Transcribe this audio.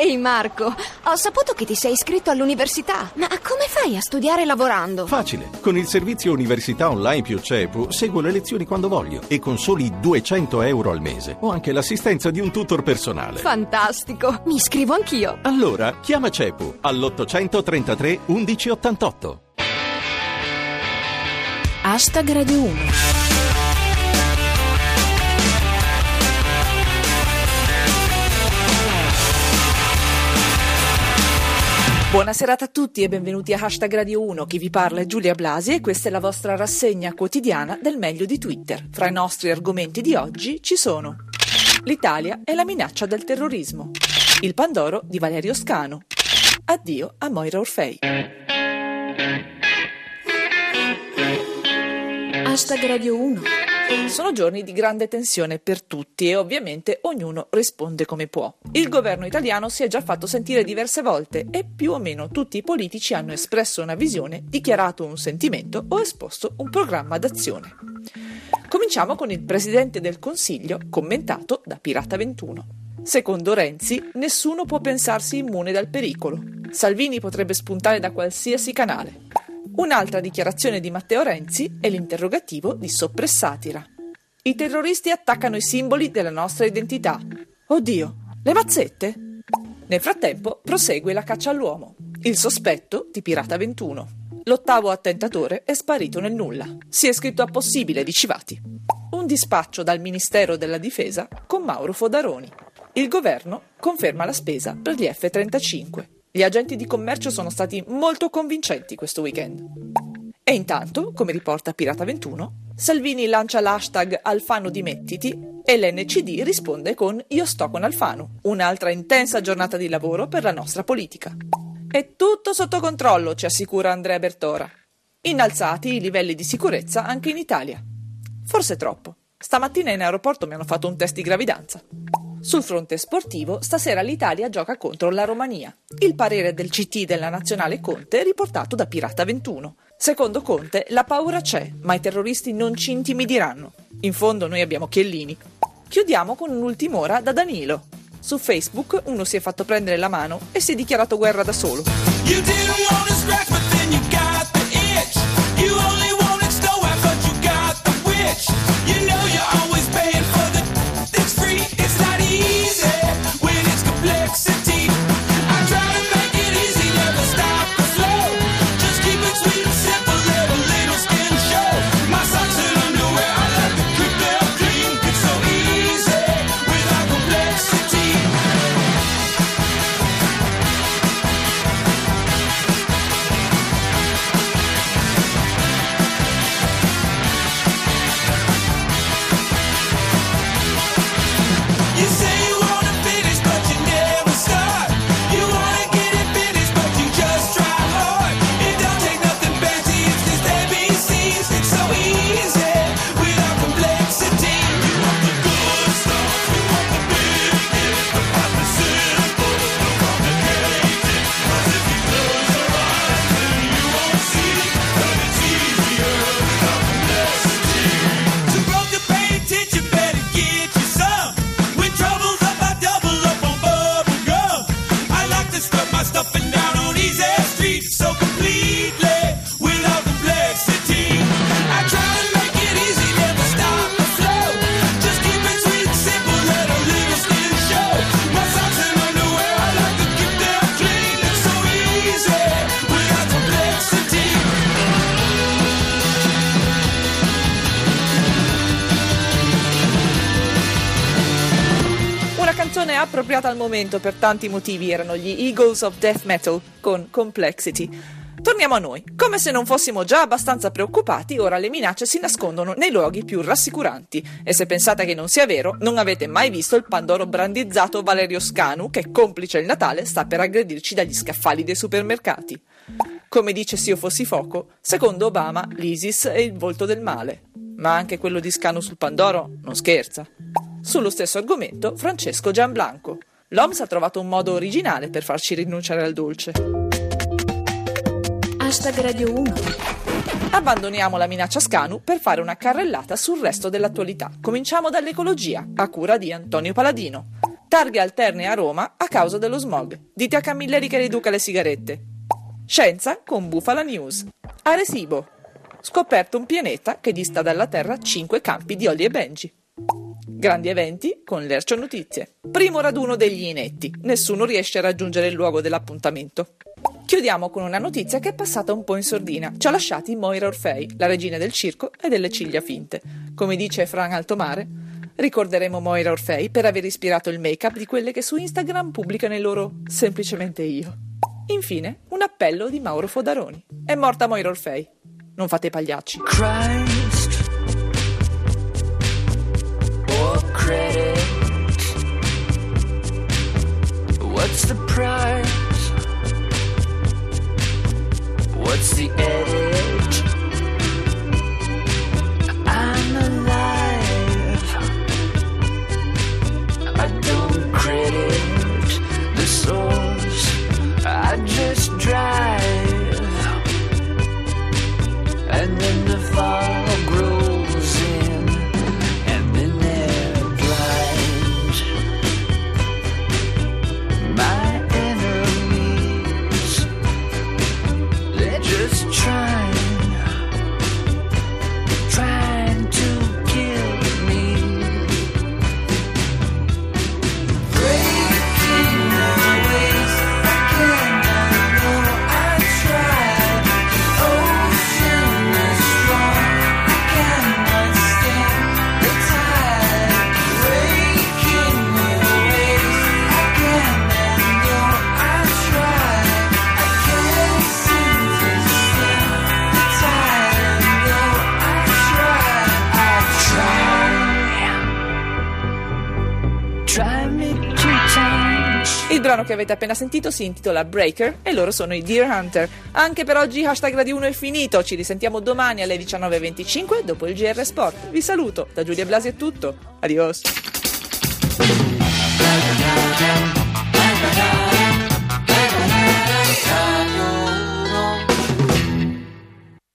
Ehi Marco, ho saputo che ti sei iscritto all'università. Ma come fai a studiare lavorando? Facile. Con il servizio Università Online più CEPU seguo le lezioni quando voglio e con soli 200 euro al mese ho anche l'assistenza di un tutor personale. Fantastico, mi iscrivo anch'io. Allora, chiama CEPU all'833 1188. Hashtag Radio 1 Buona serata a tutti e benvenuti a Hashtag Radio 1. Chi vi parla è Giulia Blasi e questa è la vostra rassegna quotidiana del meglio di Twitter. Fra i nostri argomenti di oggi ci sono L'Italia e la minaccia del terrorismo, il Pandoro di Valerio Scano, addio a Moira Orfei. Hashtag Radio 1 sono giorni di grande tensione per tutti e ovviamente ognuno risponde come può. Il governo italiano si è già fatto sentire diverse volte e più o meno tutti i politici hanno espresso una visione, dichiarato un sentimento o esposto un programma d'azione. Cominciamo con il Presidente del Consiglio, commentato da Pirata 21. Secondo Renzi, nessuno può pensarsi immune dal pericolo. Salvini potrebbe spuntare da qualsiasi canale. Un'altra dichiarazione di Matteo Renzi è l'interrogativo di soppressatira. I terroristi attaccano i simboli della nostra identità. Oddio, le mazzette? Nel frattempo prosegue la caccia all'uomo. Il sospetto di Pirata 21. L'ottavo attentatore è sparito nel nulla. Si è scritto a possibile di Civati. Un dispaccio dal Ministero della Difesa con Mauro Fodaroni. Il governo conferma la spesa per gli F-35. Gli agenti di commercio sono stati molto convincenti questo weekend. E intanto, come riporta Pirata 21, Salvini lancia l'hashtag Alfano dimettiti e l'NCD risponde con Io sto con Alfano, un'altra intensa giornata di lavoro per la nostra politica. È tutto sotto controllo, ci assicura Andrea Bertora. Innalzati i livelli di sicurezza anche in Italia. Forse troppo. Stamattina in aeroporto mi hanno fatto un test di gravidanza. Sul fronte sportivo, stasera l'Italia gioca contro la Romania. Il parere del CT della nazionale Conte è riportato da Pirata 21. Secondo Conte, la paura c'è, ma i terroristi non ci intimidiranno. In fondo noi abbiamo Chiellini. Chiudiamo con un'ultima ora da Danilo. Su Facebook uno si è fatto prendere la mano e si è dichiarato guerra da solo. Canzone appropriata al momento per tanti motivi erano gli Eagles of Death Metal con Complexity. Torniamo a noi. Come se non fossimo già abbastanza preoccupati, ora le minacce si nascondono nei luoghi più rassicuranti. E se pensate che non sia vero, non avete mai visto il pandoro brandizzato Valerio Scanu, che complice il Natale sta per aggredirci dagli scaffali dei supermercati. Come dice se io fossi fuoco, secondo Obama l'ISIS è il volto del male. Ma anche quello di Scanu sul Pandoro non scherza. Sullo stesso argomento, Francesco Gianblanco. L'OMS ha trovato un modo originale per farci rinunciare al dolce. Hashtag Radio 1 Abbandoniamo la minaccia Scanu per fare una carrellata sul resto dell'attualità. Cominciamo dall'ecologia, a cura di Antonio Paladino. Targhe alterne a Roma a causa dello smog. Dite a Camilleri che riduca le sigarette. Scienza con Bufala News. Arecibo. Scoperto un pianeta che dista dalla Terra 5 campi di Olli e Benji. Grandi eventi con Lercio Notizie. Primo raduno degli inetti. Nessuno riesce a raggiungere il luogo dell'appuntamento. Chiudiamo con una notizia che è passata un po' in sordina. Ci ha lasciati Moira Orfei, la regina del circo e delle ciglia finte. Come dice Fran Altomare, ricorderemo Moira Orfei per aver ispirato il make-up di quelle che su Instagram pubblicano il loro semplicemente io. Infine, un appello di Mauro Fodaroni. È morta Moira Orfei. Non fate i pagliacci. Christ Il brano che avete appena sentito si intitola Breaker e loro sono i Deer Hunter. Anche per oggi hashtag Radio 1 è finito, ci risentiamo domani alle 19.25 dopo il GR Sport. Vi saluto, da Giulia Blasi è tutto, adios.